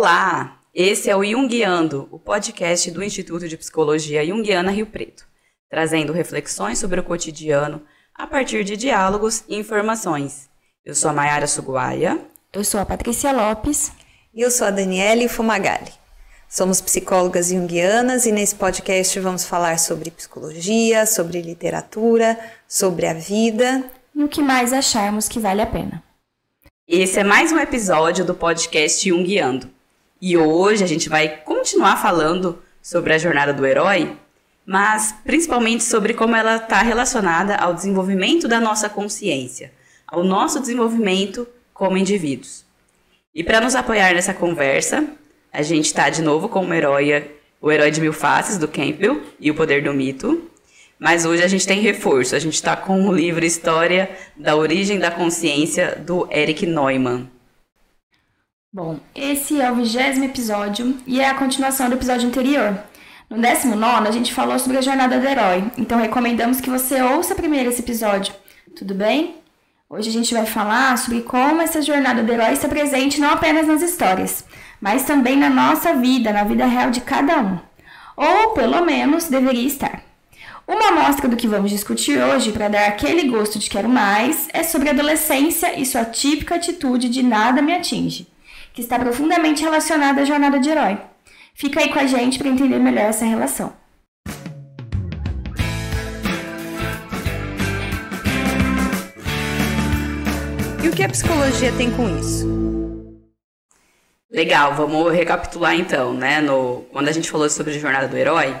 Olá, esse é o Jungiando, o podcast do Instituto de Psicologia Jungiana Rio Preto, trazendo reflexões sobre o cotidiano a partir de diálogos e informações. Eu sou a Mayara Suguaia. Eu sou a Patrícia Lopes. E eu sou a Daniele Fumagalli. Somos psicólogas junguianas e nesse podcast vamos falar sobre psicologia, sobre literatura, sobre a vida e o que mais acharmos que vale a pena. Esse é mais um episódio do podcast Junguiando. E hoje a gente vai continuar falando sobre a jornada do herói, mas principalmente sobre como ela está relacionada ao desenvolvimento da nossa consciência, ao nosso desenvolvimento como indivíduos. E para nos apoiar nessa conversa, a gente está de novo com o herói, o herói de mil faces do Campbell e o poder do mito. Mas hoje a gente tem reforço. A gente está com o livro História da Origem da Consciência do Eric Neumann. Bom, esse é o vigésimo episódio e é a continuação do episódio anterior. No 19 a gente falou sobre a jornada do herói, então recomendamos que você ouça primeiro esse episódio. Tudo bem? Hoje a gente vai falar sobre como essa jornada do herói está presente não apenas nas histórias, mas também na nossa vida, na vida real de cada um. Ou, pelo menos, deveria estar. Uma amostra do que vamos discutir hoje, para dar aquele gosto de quero mais, é sobre adolescência e sua típica atitude de nada me atinge, que está profundamente relacionada à jornada de herói. Fica aí com a gente para entender melhor essa relação. E o que a psicologia tem com isso? Legal, vamos recapitular então, né? No, quando a gente falou sobre a jornada do herói,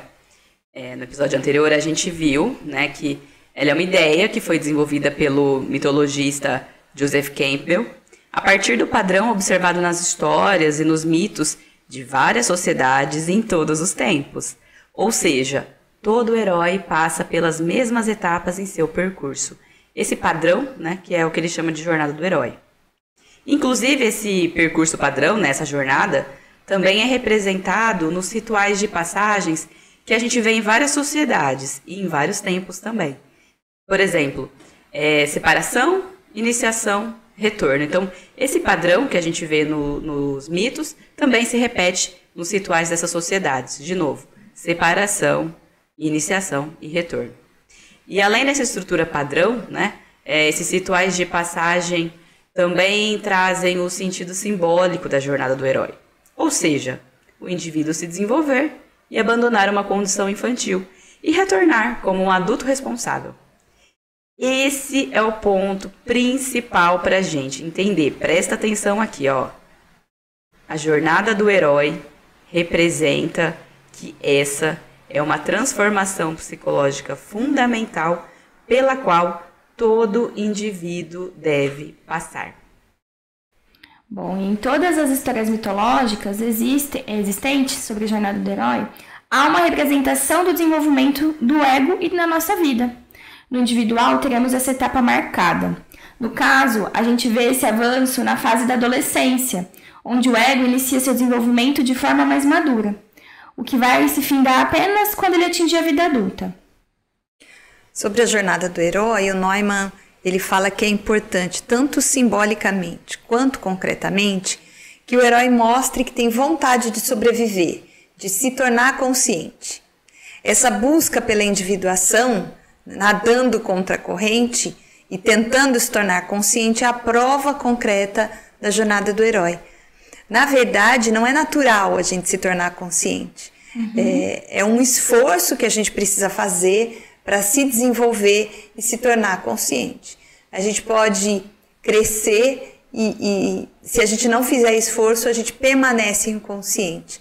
é, no episódio anterior a gente viu, né, que ela é uma ideia que foi desenvolvida pelo mitologista Joseph Campbell a partir do padrão observado nas histórias e nos mitos de várias sociedades em todos os tempos. Ou seja, todo herói passa pelas mesmas etapas em seu percurso. Esse padrão, né, que é o que ele chama de jornada do herói. Inclusive, esse percurso padrão, nessa jornada, também é representado nos rituais de passagens que a gente vê em várias sociedades e em vários tempos também. Por exemplo, é, separação, iniciação, retorno. Então, esse padrão que a gente vê no, nos mitos também se repete nos rituais dessas sociedades. De novo, separação, iniciação e retorno. E além dessa estrutura padrão, né, é, esses rituais de passagem também trazem o sentido simbólico da jornada do herói. Ou seja, o indivíduo se desenvolver e abandonar uma condição infantil e retornar como um adulto responsável. Esse é o ponto principal para a gente entender. Presta atenção aqui, ó. A jornada do herói representa que essa é uma transformação psicológica fundamental pela qual todo indivíduo deve passar. Bom, em todas as histórias mitológicas existe, existentes sobre a jornada do herói, há uma representação do desenvolvimento do ego e na nossa vida. No individual, teremos essa etapa marcada. No caso, a gente vê esse avanço na fase da adolescência, onde o ego inicia seu desenvolvimento de forma mais madura, o que vai se findar apenas quando ele atingir a vida adulta. Sobre a jornada do herói, o Neumann ele fala que é importante, tanto simbolicamente quanto concretamente, que o herói mostre que tem vontade de sobreviver, de se tornar consciente. Essa busca pela individuação, nadando contra a corrente e tentando se tornar consciente, é a prova concreta da jornada do herói. Na verdade, não é natural a gente se tornar consciente. Uhum. É, é um esforço que a gente precisa fazer para se desenvolver e se tornar consciente. A gente pode crescer e, e, se a gente não fizer esforço, a gente permanece inconsciente.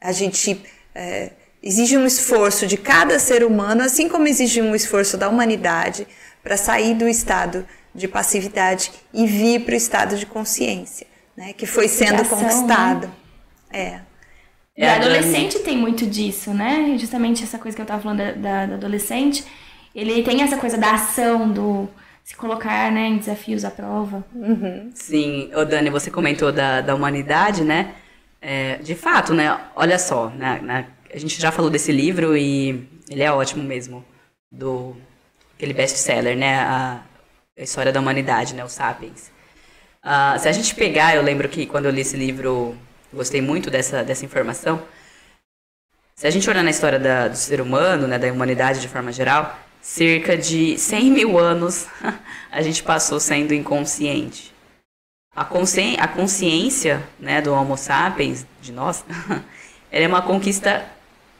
A gente é, exige um esforço de cada ser humano, assim como exige um esforço da humanidade para sair do estado de passividade e vir para o estado de consciência, né, que foi sendo ação, conquistado. Né? É. E é, adolescente tem muito disso, né? Justamente essa coisa que eu tava falando da, da, da, adolescente. Ele tem essa coisa da ação, do se colocar né, em desafios à prova. Uhum. Sim, ô Dani, você comentou da, da humanidade, né? É, de fato, né? Olha só, né, né, a gente já falou desse livro e ele é ótimo mesmo. Do aquele best-seller, né? A, a, história da humanidade, né? O Sapiens. Uh, se a gente pegar, eu lembro que quando eu li esse livro gostei muito dessa, dessa informação. Se a gente olhar na história da, do ser humano, né, da humanidade de forma geral, cerca de 100 mil anos a gente passou sendo inconsciente. A, consci, a consciência né, do Homo sapiens, de nós, ela é uma conquista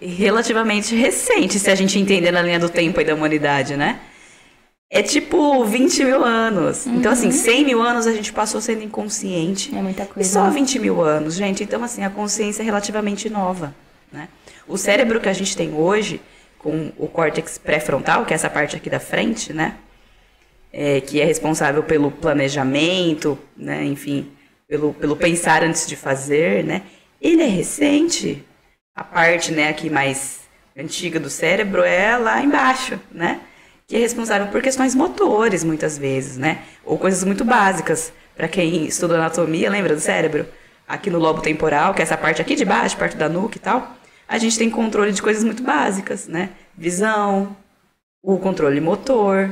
relativamente recente, se a gente entender na linha do tempo e da humanidade, né? É tipo 20 mil anos. Uhum. Então, assim, 100 mil anos a gente passou sendo inconsciente. É muita coisa. E só 20 mil anos, gente. Então, assim, a consciência é relativamente nova, né? O cérebro que a gente tem hoje, com o córtex pré-frontal, que é essa parte aqui da frente, né? É, que é responsável pelo planejamento, né? Enfim, pelo, pelo pensar antes de fazer, né? Ele é recente. A parte, né, aqui mais antiga do cérebro é lá embaixo, né? que é responsável por questões motores, muitas vezes, né? Ou coisas muito básicas. Para quem estuda anatomia, lembra do cérebro? Aqui no lobo temporal, que é essa parte aqui de baixo, perto da nuca e tal, a gente tem controle de coisas muito básicas, né? Visão, o controle motor,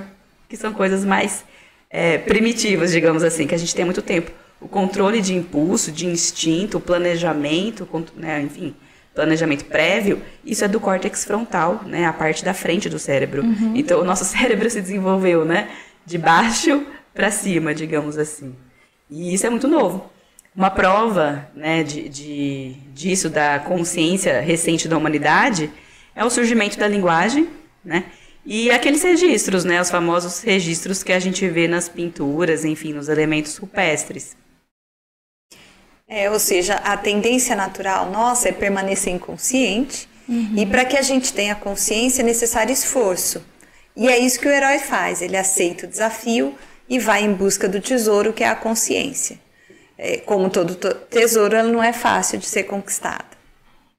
que são coisas mais é, primitivas, digamos assim, que a gente tem há muito tempo. O controle de impulso, de instinto, o planejamento, né, enfim, planejamento prévio, isso é do córtex frontal, né, a parte da frente do cérebro. Uhum. Então, o nosso cérebro se desenvolveu, né, de baixo para cima, digamos assim. E isso é muito novo. Uma prova, né, de, de, disso, da consciência recente da humanidade, é o surgimento da linguagem, né, e aqueles registros, né, os famosos registros que a gente vê nas pinturas, enfim, nos elementos rupestres. É, ou seja, a tendência natural nossa é permanecer inconsciente uhum. e para que a gente tenha consciência é necessário esforço. E é isso que o herói faz, ele aceita o desafio e vai em busca do tesouro que é a consciência. É, como todo tesouro, ela não é fácil de ser conquistada.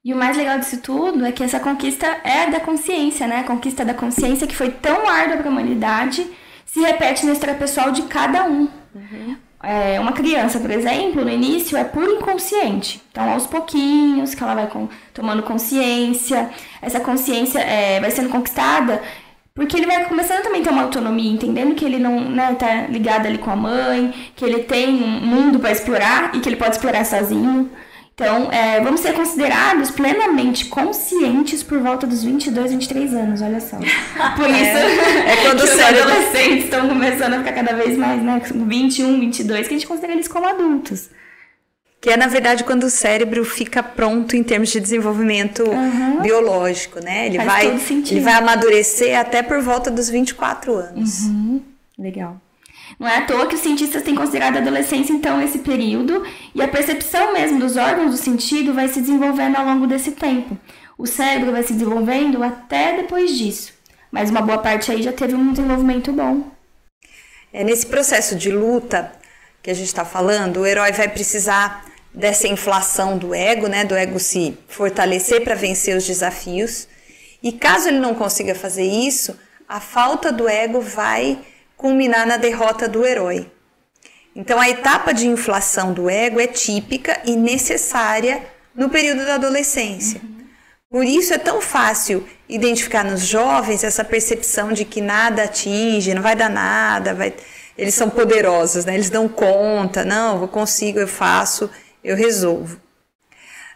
E o mais legal disso tudo é que essa conquista é da consciência, né? A conquista da consciência que foi tão árdua para a humanidade se repete na história pessoal de cada um. Uhum. É, uma criança, por exemplo, no início é puro inconsciente. Então, aos pouquinhos que ela vai com, tomando consciência, essa consciência é, vai sendo conquistada porque ele vai começando também a ter uma autonomia, entendendo que ele não né, tá ligado ali com a mãe, que ele tem um mundo para explorar e que ele pode explorar sozinho. Então, é, vamos ser considerados plenamente conscientes por volta dos 22, 23 anos, olha só. Por isso é, é quando os adolescentes estão começando a ficar cada vez mais, né, 21, 22, que a gente considera eles como adultos. Que é, na verdade, quando o cérebro fica pronto em termos de desenvolvimento uhum. biológico, né? Ele vai, ele vai amadurecer até por volta dos 24 anos. Uhum. Legal. Não é à toa que os cientistas têm considerado a adolescência, então, esse período, e a percepção mesmo dos órgãos do sentido vai se desenvolvendo ao longo desse tempo. O cérebro vai se desenvolvendo até depois disso. Mas uma boa parte aí já teve um desenvolvimento bom. É nesse processo de luta que a gente está falando, o herói vai precisar dessa inflação do ego, né, do ego se fortalecer para vencer os desafios. E caso ele não consiga fazer isso, a falta do ego vai culminar na derrota do herói. Então, a etapa de inflação do ego é típica e necessária no período da adolescência. Por isso é tão fácil identificar nos jovens essa percepção de que nada atinge, não vai dar nada, vai... eles são poderosos, né? eles dão conta, não, eu consigo, eu faço, eu resolvo.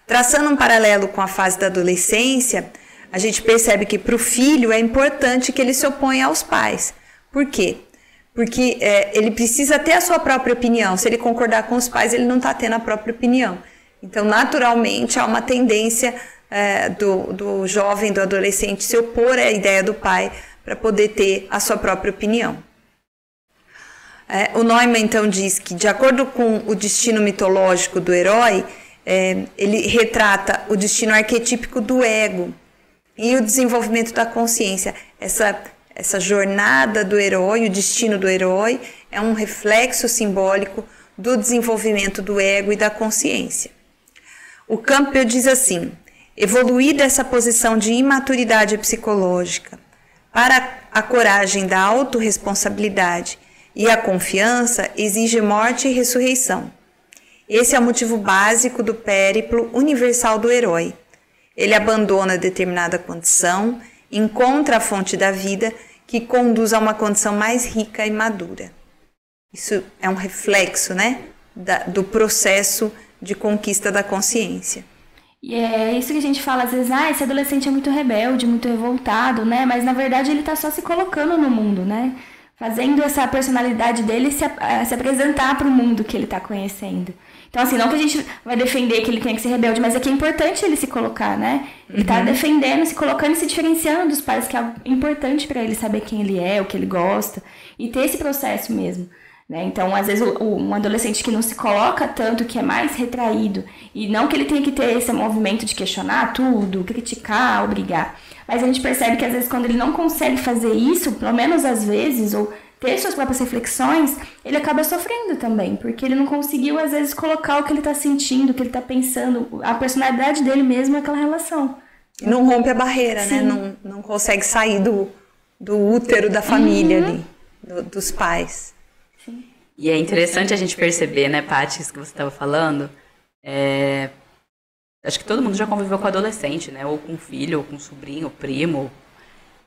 Traçando um paralelo com a fase da adolescência, a gente percebe que para o filho é importante que ele se oponha aos pais. Por quê? Porque é, ele precisa ter a sua própria opinião. Se ele concordar com os pais, ele não está tendo a própria opinião. Então, naturalmente, há uma tendência é, do, do jovem, do adolescente, se opor à ideia do pai para poder ter a sua própria opinião. É, o Neumann, então, diz que, de acordo com o destino mitológico do herói, é, ele retrata o destino arquetípico do ego e o desenvolvimento da consciência. Essa essa jornada do herói, o destino do herói, é um reflexo simbólico do desenvolvimento do ego e da consciência. O Campbell diz assim: evoluir dessa posição de imaturidade psicológica para a coragem da autorresponsabilidade e a confiança exige morte e ressurreição. Esse é o motivo básico do périplo universal do herói. Ele abandona determinada condição encontra a fonte da vida que conduz a uma condição mais rica e madura. Isso é um reflexo, né, da, do processo de conquista da consciência. E é isso que a gente fala às vezes, ah, esse adolescente é muito rebelde, muito revoltado, né? Mas na verdade ele tá só se colocando no mundo, né? Fazendo essa personalidade dele se, se apresentar para o mundo que ele tá conhecendo. Então, assim, não que a gente vai defender que ele tenha que ser rebelde, mas é que é importante ele se colocar, né? Ele tá uhum. defendendo, se colocando e se diferenciando dos pais, que é importante para ele saber quem ele é, o que ele gosta, e ter esse processo mesmo. Né? Então, às vezes, o, um adolescente que não se coloca tanto, que é mais retraído, e não que ele tenha que ter esse movimento de questionar tudo, criticar, obrigar, mas a gente percebe que às vezes quando ele não consegue fazer isso, pelo menos às vezes, ou ter suas próprias reflexões, ele acaba sofrendo também, porque ele não conseguiu às vezes colocar o que ele está sentindo, o que ele está pensando, a personalidade dele mesmo naquela relação. Não rompe a barreira, né? Sim. né? Não, não consegue sair do, do útero da família uhum. ali, do, dos pais. E é interessante a gente perceber, né, Paty, isso que você estava falando. É... Acho que todo mundo já conviveu com adolescente, né? Ou com filho, ou com sobrinho, primo.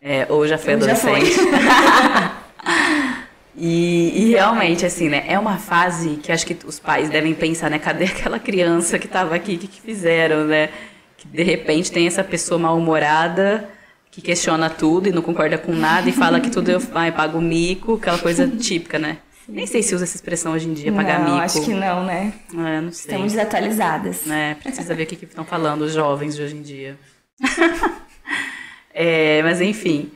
É, ou já foi adolescente. Já foi. e, e, realmente, assim, né? É uma fase que acho que os pais devem pensar, né? Cadê aquela criança que estava aqui? O que, que fizeram, né? Que de repente tem essa pessoa mal-humorada que questiona tudo e não concorda com nada e fala que tudo eu pago mico, aquela coisa típica, né? Nem sei se usa essa expressão hoje em dia, pagar não, mico. acho que não, né? É, não sei. Estamos desatualizadas. É, precisa ver o que, que estão falando os jovens de hoje em dia. é, mas enfim.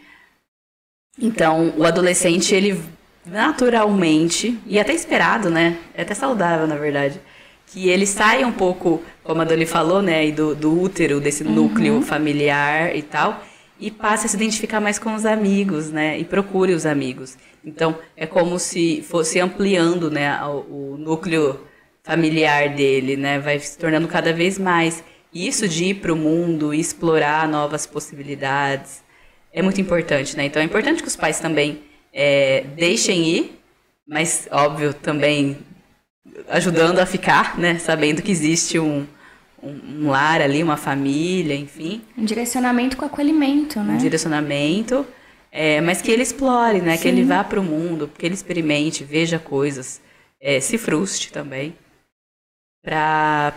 Então, o adolescente, ele naturalmente, e até esperado, né? É até saudável, na verdade, que ele saia um pouco, como a Dani falou, né? Do, do útero, desse uhum. núcleo familiar e tal, e passe a se identificar mais com os amigos, né? E procure os amigos. Então, é como se fosse ampliando né, o, o núcleo familiar dele, né? Vai se tornando cada vez mais. Isso de ir para o mundo, explorar novas possibilidades, é muito importante, né? Então, é importante que os pais também é, deixem ir, mas, óbvio, também ajudando a ficar, né? Sabendo que existe um, um, um lar ali, uma família, enfim. Um direcionamento com acolhimento, né? Um direcionamento é, mas que ele explore, né? Sim. Que ele vá para o mundo, que ele experimente, veja coisas, é, se frustre também. Pra,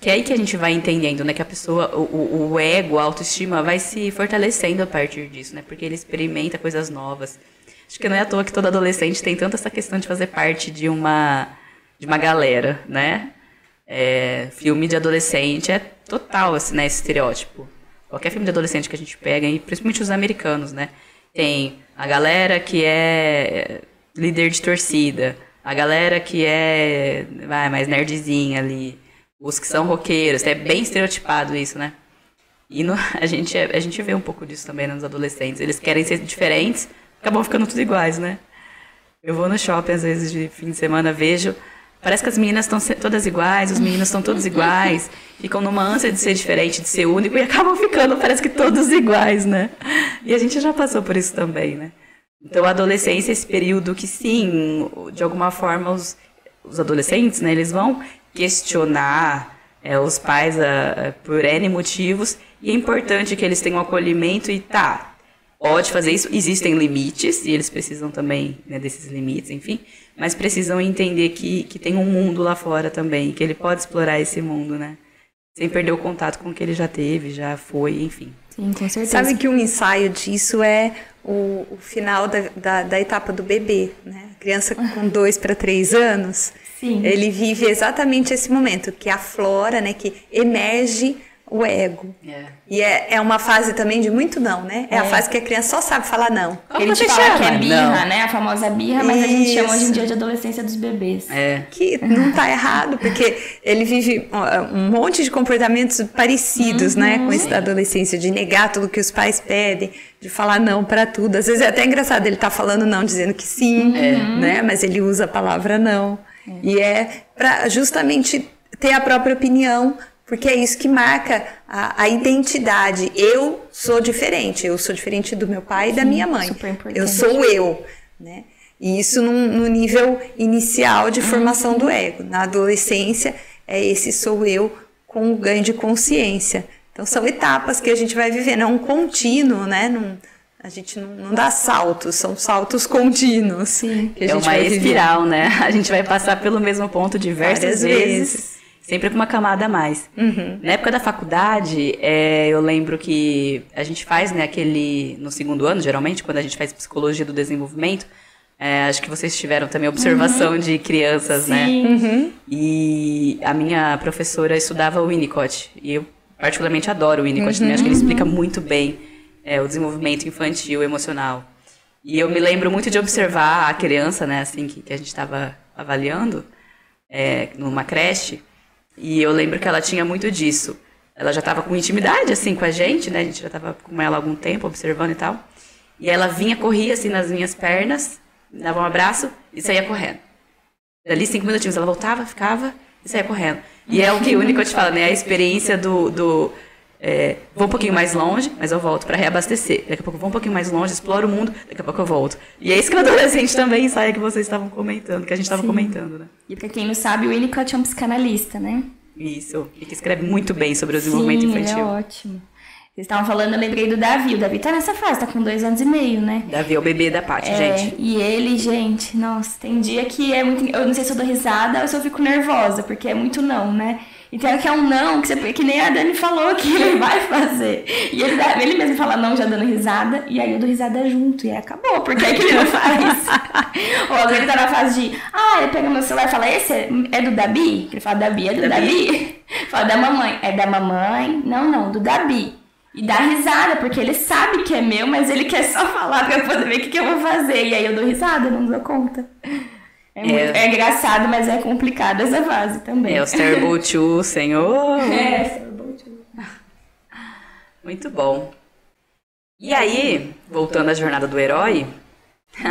que é aí que a gente vai entendendo, né? Que a pessoa, o, o ego, a autoestima vai se fortalecendo a partir disso, né? Porque ele experimenta coisas novas. Acho que não é à toa que todo adolescente tem tanto essa questão de fazer parte de uma, de uma galera, né? É, filme de adolescente é total, assim, né? Esse estereótipo. Qualquer filme de adolescente que a gente pega, e principalmente os americanos, né? Tem a galera que é líder de torcida, a galera que é vai, mais nerdzinha ali, os que são roqueiros, é bem estereotipado isso, né? E no, a, gente, a gente vê um pouco disso também nos adolescentes. Eles querem ser diferentes, acabam ficando tudo iguais, né? Eu vou no shopping às vezes de fim de semana, vejo Parece que as meninas estão todas iguais, os meninos estão todos iguais, ficam numa ânsia de ser diferente, de ser único e acabam ficando, parece que todos iguais, né? E a gente já passou por isso também, né? Então, a adolescência é esse período que, sim, de alguma forma, os, os adolescentes, né, eles vão questionar é, os pais a, a, por N motivos, e é importante que eles tenham acolhimento e, tá, pode fazer isso, existem limites, e eles precisam também né, desses limites, enfim, mas precisam entender que, que tem um mundo lá fora também, que ele pode explorar esse mundo, né? Sem perder o contato com o que ele já teve, já foi, enfim. Sim, com certeza. Sabe que um ensaio disso é o, o final da, da, da, etapa do bebê, né? A criança com dois para três anos, Sim. ele vive exatamente esse momento, que aflora, né? Que emerge o ego. É. E é, é uma fase também de muito não, né? É, é, a fase que a criança só sabe falar não. Como a gente fala chama? que é birra, não. né? A famosa birra, mas Isso. a gente chama hoje em dia de adolescência dos bebês. É. Que não tá errado, porque ele vive um monte de comportamentos parecidos, uhum. né? Com isso da adolescência, de negar tudo que os pais pedem, de falar não para tudo. Às vezes é até engraçado, ele tá falando não, dizendo que sim, uhum. né? Mas ele usa a palavra não. É. E é para justamente ter a própria opinião, porque é isso que marca a, a, identidade. Eu sou diferente, eu sou diferente do meu pai e da minha mãe. Eu sou eu, né? E isso num, no nível inicial de formação do ego. Na adolescência, é esse sou eu com o ganho de consciência. Então são etapas que a gente vai vivendo, é um contínuo, né? Num, a gente não, não, dá saltos, são saltos contínuos. Sim. é uma espiral, né? A gente vai passar pelo mesmo ponto diversas Várias vezes. vezes sempre com uma camada a mais. Uhum. Na época da faculdade, é, eu lembro que a gente faz, né, aquele. No segundo ano, geralmente, quando a gente faz psicologia do desenvolvimento, é, acho que vocês tiveram também observação de crianças, né? Uhum. E a minha professora estudava o Winnicott. E eu particularmente adoro o Winnicott também. Acho que ele explica muito bem é, o desenvolvimento infantil, emocional. E eu me lembro muito de observar a criança, né, assim, que, que a gente estava avaliando, é, numa creche. E eu lembro que ela tinha muito disso. Ela já estava com intimidade, assim, com a gente, né? A gente já estava com ela há algum tempo, observando e tal. E ela vinha, corria, assim, nas minhas pernas, me dava um abraço e saía correndo. Dali cinco minutinhos ela voltava, ficava e saía correndo. E é o que o Winnicott fala, né? A experiência do... do é, vou um pouquinho mais longe, mas eu volto para reabastecer. Daqui a pouco eu vou um pouquinho mais longe, exploro o mundo, daqui a pouco eu volto. E é isso que o adolescente também sai, que vocês estavam comentando, que a gente estava comentando, né? E pra quem não sabe, o Winnicott é um psicanalista, né? Isso. E que escreve muito bem sobre o desenvolvimento Sim, infantil. ele é ótimo. Vocês estavam falando, eu lembrei do Davi. O Davi tá nessa fase, tá com dois anos e meio, né? Davi é o bebê da Paty, É, gente. e ele, gente, nossa, tem dia que é muito. Eu não sei se eu dou risada ou se eu fico nervosa, porque é muito não, né? E tem hora que é um não, que, você, que nem a Dani falou que ele vai fazer. E ele, ele mesmo fala não, já dando risada, e aí eu dou risada junto, e aí acabou, porque é que ele não faz. Ou às vezes ele tá na fase de, ah, ele pega meu celular e fala, esse é, é do Dabi? Ele fala, Dabi, é do Dabi. Dabi? Fala, da mamãe, é da mamãe? Não, não, do Dabi. E dá risada, porque ele sabe que é meu, mas ele quer só falar pra eu poder ver o que, que eu vou fazer. E aí eu dou risada, não dou conta. É, muito- é engraçado, mas é complicado essa fase também. É, Terrible Two, senhor. É, Muito bom. E aí, voltando à jornada do herói,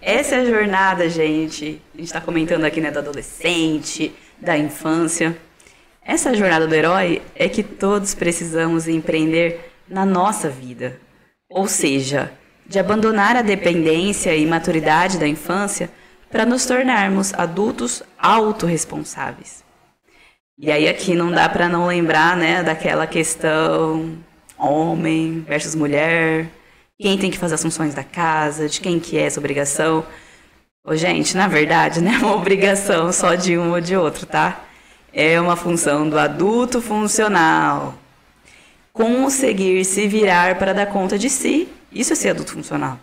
essa é a jornada, gente. A gente tá comentando aqui, né, do adolescente, da infância. Essa jornada do herói é que todos precisamos empreender na nossa vida. Ou seja, de abandonar a dependência e maturidade da infância para nos tornarmos adultos autorresponsáveis. E aí aqui não dá para não lembrar, né, daquela questão homem versus mulher, quem tem que fazer as funções da casa, de quem que é essa obrigação. Ô, gente, na verdade, não é uma obrigação só de um ou de outro, tá? É uma função do adulto funcional. Conseguir se virar para dar conta de si, isso é ser adulto funcional.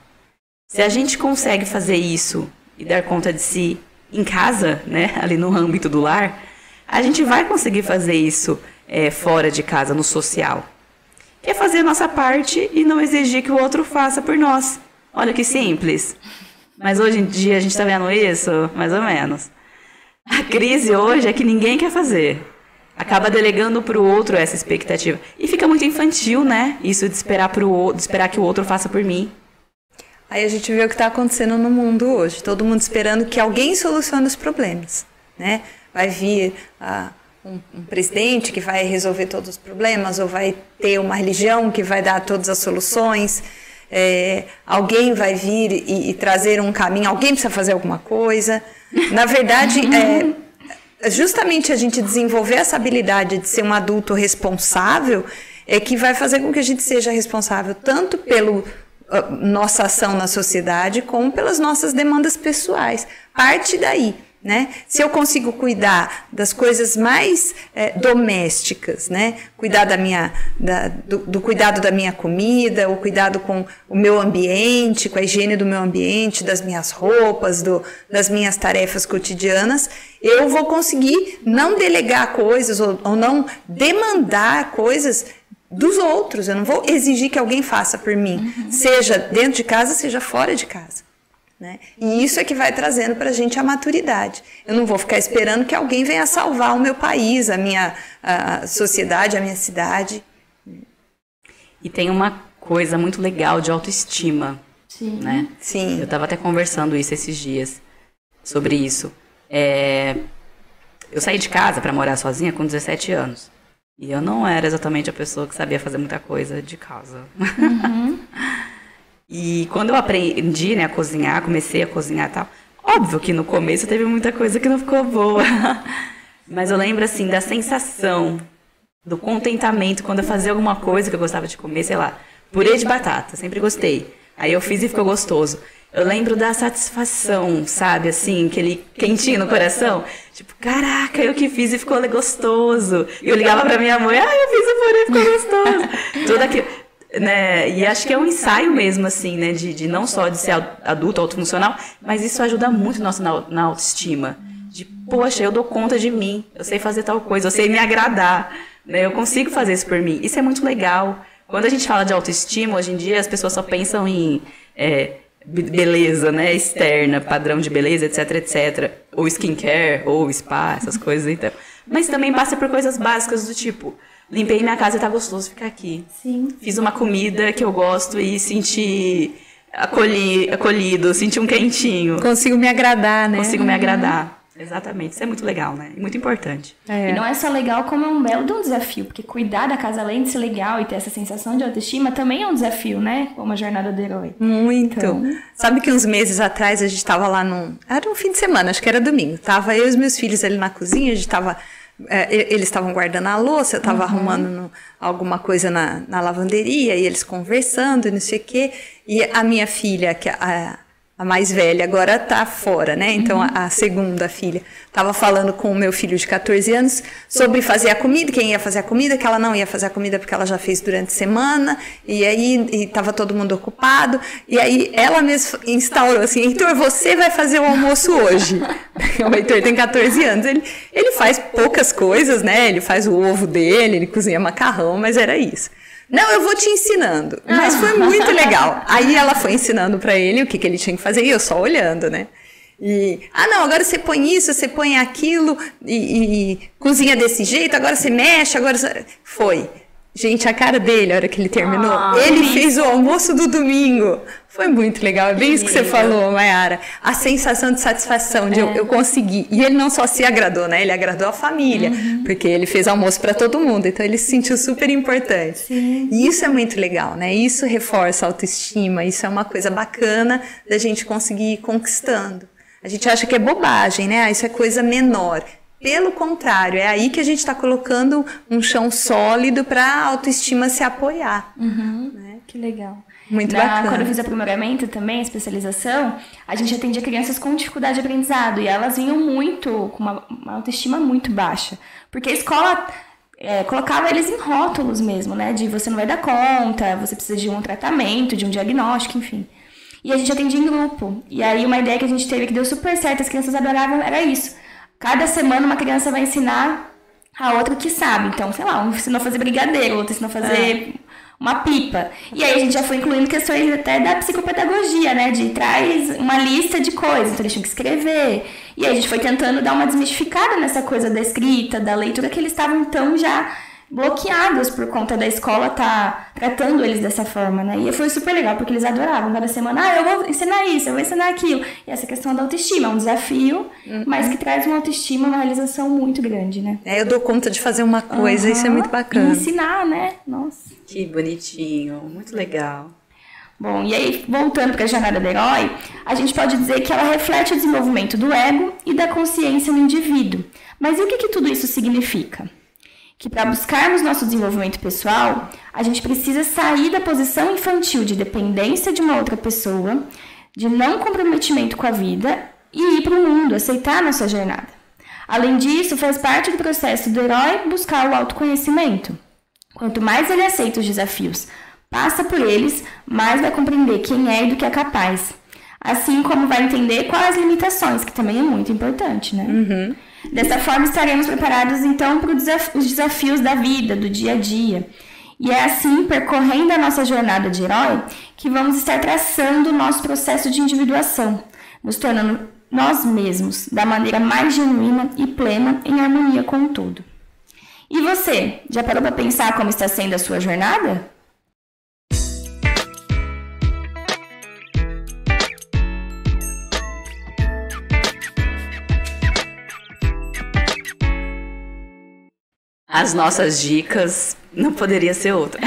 Se a gente consegue fazer isso e dar conta de si em casa, né, ali no âmbito do lar, a gente vai conseguir fazer isso é, fora de casa, no social. Que é fazer a nossa parte e não exigir que o outro faça por nós. Olha que simples. Mas hoje em dia a gente está vendo isso, mais ou menos. A crise hoje é que ninguém quer fazer. Acaba delegando para o outro essa expectativa. E fica muito infantil, né? Isso de esperar, pro, de esperar que o outro faça por mim. Aí a gente vê o que está acontecendo no mundo hoje. Todo mundo esperando que alguém solucione os problemas, né? Vai vir ah, um, um presidente que vai resolver todos os problemas, ou vai ter uma religião que vai dar todas as soluções. É, alguém vai vir e, e trazer um caminho. Alguém precisa fazer alguma coisa. Na verdade, é, justamente a gente desenvolver essa habilidade de ser um adulto responsável é que vai fazer com que a gente seja responsável tanto pelo nossa ação na sociedade como pelas nossas demandas pessoais. Parte daí. Né? Se eu consigo cuidar das coisas mais eh, domésticas, né? cuidar da minha, da- do, do cuidado da minha comida, o cuidado com o meu ambiente, com a higiene do meu ambiente, das minhas roupas, do, das minhas tarefas cotidianas, eu vou conseguir não delegar coisas ou, ou não demandar coisas dos outros. Eu não vou exigir que alguém faça por mim, seja dentro de casa, seja fora de casa. Né? E isso é que vai trazendo para a gente a maturidade. Eu não vou ficar esperando que alguém venha salvar o meu país, a minha a sociedade, a minha cidade. E tem uma coisa muito legal de autoestima, Sim. né? Sim. Eu estava até conversando isso esses dias, sobre isso. É, Eu saí de casa para morar sozinha com 17 anos. E eu não era exatamente a pessoa que sabia fazer muita coisa de casa. e quando eu aprendi né, a cozinhar, comecei a cozinhar e tal, óbvio que no começo teve muita coisa que não ficou boa. Mas eu lembro, assim, da sensação, do contentamento quando eu fazia alguma coisa que eu gostava de comer, sei lá, purê de batata, sempre gostei. Aí eu fiz e ficou gostoso. Eu lembro da satisfação, sabe? Assim, aquele quentinho no coração. Tipo, caraca, eu que fiz e ficou gostoso. E eu ligava pra minha mãe, ah, eu fiz o purê, ficou gostoso. Tudo aquilo. Né? E acho que é um ensaio mesmo, assim, né? De, de não só de ser adulto, autofuncional, mas isso ajuda muito nossa na, na autoestima. De, poxa, eu dou conta de mim, eu sei fazer tal coisa, eu sei me agradar, né? Eu consigo fazer isso por mim. Isso é muito legal. Quando a gente fala de autoestima, hoje em dia as pessoas só pensam em é, beleza, né, externa, padrão de beleza, etc, etc, ou skincare, ou spa, essas coisas então. Mas também passa por coisas básicas do tipo, limpei minha casa e tá gostoso ficar aqui. Sim. Fiz uma comida que eu gosto e senti acolhi, acolhido, senti um quentinho. Consigo me agradar, né? Consigo me agradar. Exatamente, isso é muito legal, né? E muito importante. É. E não é só legal, como é um belo de um desafio, porque cuidar da casa, além de ser legal e ter essa sensação de autoestima, também é um desafio, né? Como a jornada do herói. Muito. Então... Sabe que uns meses atrás a gente estava lá num. Era um fim de semana, acho que era domingo. Tava eu e os meus filhos ali na cozinha, a gente tava. É, eles estavam guardando a louça, eu estava uhum. arrumando no, alguma coisa na, na lavanderia e eles conversando e não sei o quê. E a minha filha, que a, a mais velha agora tá fora, né? Então uhum. a, a, segunda filha estava falando com o meu filho de 14 anos sobre fazer a comida, quem ia fazer a comida, que ela não ia fazer a comida porque ela já fez durante a semana, e aí estava todo mundo ocupado, e aí ela mesma instaurou assim, Heitor, você vai fazer o almoço hoje. o Heitor tem 14 anos, ele, ele faz poucas coisas, né? Ele faz o ovo dele, ele cozinha macarrão, mas era isso. Não, eu vou te ensinando. Mas foi muito legal. Aí ela foi ensinando para ele o que, que ele tinha que fazer e eu só olhando, né? E, ah, não, agora você põe isso, você põe aquilo e, e cozinha desse jeito, agora você mexe, agora você... Foi. Gente, a cara dele, a hora que ele terminou, ah, ele fez o almoço do domingo. Foi muito legal, é bem isso que você falou, Mayara. A sensação de satisfação de é. eu, eu consegui. E ele não só se agradou, né? Ele agradou a família, uhum. porque ele fez almoço para todo mundo, então ele se sentiu super importante. Sim. E isso é muito legal, né? Isso reforça a autoestima, isso é uma coisa bacana da gente conseguir ir conquistando. A gente acha que é bobagem, né? Ah, isso é coisa menor. Pelo contrário, é aí que a gente está colocando um chão sólido para a autoestima se apoiar. Uhum, né? Que legal. Muito Na, bacana. Quando eu fiz aprimoramento também, especialização, a gente atendia crianças com dificuldade de aprendizado e elas vinham muito, com uma, uma autoestima muito baixa. Porque a escola é, colocava eles em rótulos mesmo, né? De você não vai dar conta, você precisa de um tratamento, de um diagnóstico, enfim. E a gente atendia em grupo. E aí uma ideia que a gente teve que deu super certo, as crianças adoravam, era isso Cada semana uma criança vai ensinar a outra que sabe. Então, sei lá, um ensinou a fazer brigadeiro, outro ensinou a fazer é. uma pipa. E aí a gente já foi incluindo questões até da psicopedagogia, né? De traz uma lista de coisas, então eles tinham que escrever. E aí a gente foi tentando dar uma desmistificada nessa coisa da escrita, da leitura, que eles estavam então já bloqueados por conta da escola tá tratando eles dessa forma, né? E foi super legal, porque eles adoravam. Cada semana, ah, eu vou ensinar isso, eu vou ensinar aquilo. E essa questão da autoestima é um desafio, uhum. mas que traz uma autoestima, uma realização muito grande, né? É, eu dou conta de fazer uma coisa, uhum. isso é muito bacana. E ensinar, né? Nossa. Que bonitinho, muito legal. Bom, e aí, voltando para a jornada do herói, a gente pode dizer que ela reflete o desenvolvimento do ego e da consciência no indivíduo. Mas e o que, que tudo isso significa? Que para buscarmos nosso desenvolvimento pessoal, a gente precisa sair da posição infantil de dependência de uma outra pessoa, de não comprometimento com a vida e ir para o mundo, aceitar a nossa jornada. Além disso, faz parte do processo do herói buscar o autoconhecimento. Quanto mais ele aceita os desafios, passa por eles, mais vai compreender quem é e do que é capaz. Assim como vai entender quais as limitações, que também é muito importante, né? Uhum. Dessa forma, estaremos preparados então para os desafios da vida, do dia a dia. E é assim, percorrendo a nossa jornada de herói, que vamos estar traçando o nosso processo de individuação, nos tornando nós mesmos da maneira mais genuína e plena em harmonia com o todo. E você, já parou para pensar como está sendo a sua jornada? As nossas dicas não poderia ser outra.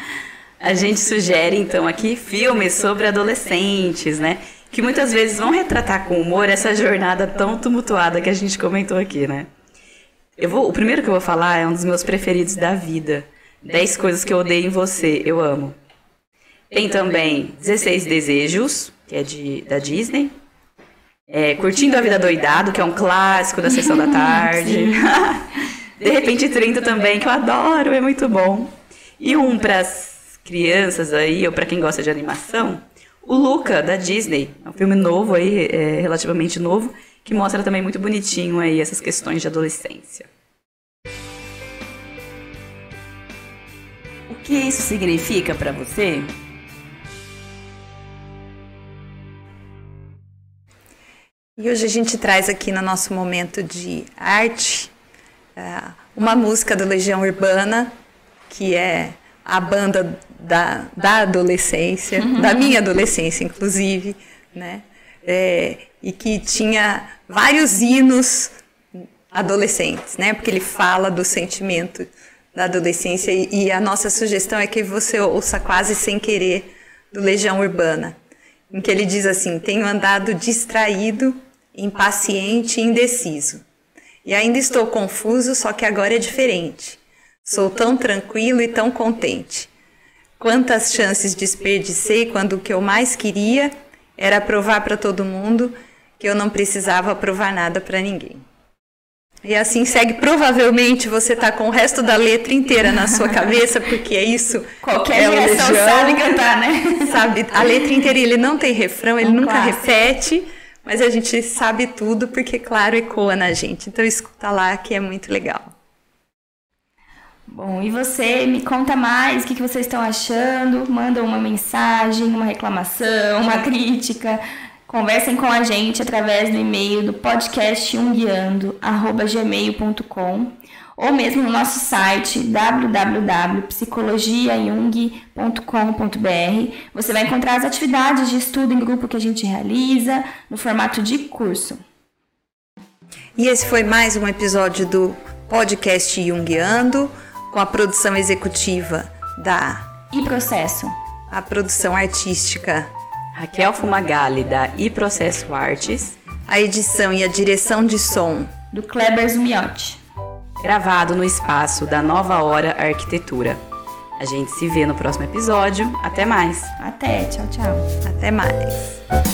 A gente sugere então aqui filmes sobre adolescentes, né? Que muitas vezes vão retratar com humor essa jornada tão tumultuada que a gente comentou aqui, né? Eu vou, o primeiro que eu vou falar é um dos meus preferidos da vida. 10 coisas que eu odeio em você, eu amo. Tem também 16 Desejos, que é de, da Disney. É, Curtindo a Vida Doidado, que é um clássico da sessão da tarde. de repente 30 também, que eu adoro, é muito bom. E um para as crianças aí, ou para quem gosta de animação, o Luca, da Disney. É um filme novo aí, é, relativamente novo, que mostra também muito bonitinho aí essas questões de adolescência. O que isso significa para você? E hoje a gente traz aqui no nosso momento de arte uma música do Legião Urbana, que é a banda da, da adolescência, uhum. da minha adolescência, inclusive, né? É, e que tinha vários hinos adolescentes, né? Porque ele fala do sentimento da adolescência e, e a nossa sugestão é que você ouça quase sem querer do Legião Urbana, em que ele diz assim: tenho andado distraído impaciente e indeciso. E ainda estou confuso, só que agora é diferente. Sou tão tranquilo e tão contente. Quantas chances desperdicei quando o que eu mais queria era provar para todo mundo que eu não precisava provar nada para ninguém. E assim segue. Provavelmente você tá com o resto da letra inteira na sua cabeça, porque é isso. Qualquer é geração sabe cantar, né? Sabe, a letra inteira ele não tem refrão, ele um nunca clássico. repete. Mas a gente sabe tudo porque, claro, ecoa na gente. Então escuta lá que é muito legal. Bom, e você me conta mais o que, que vocês estão achando? Manda uma mensagem, uma reclamação, uma crítica. Conversem com a gente através do e-mail do podcast gmail.com ou mesmo no nosso site www.psicologiajung.com.br. Você vai encontrar as atividades de estudo em grupo que a gente realiza no formato de curso. E esse foi mais um episódio do podcast Jungiando, com a produção executiva da E Processo, a produção artística Raquel Fumagalli da E Processo Artes, a edição e a direção de som do Kleber Zumiotti gravado no espaço da Nova Hora Arquitetura. A gente se vê no próximo episódio. Até mais. Até, tchau, tchau. Até mais.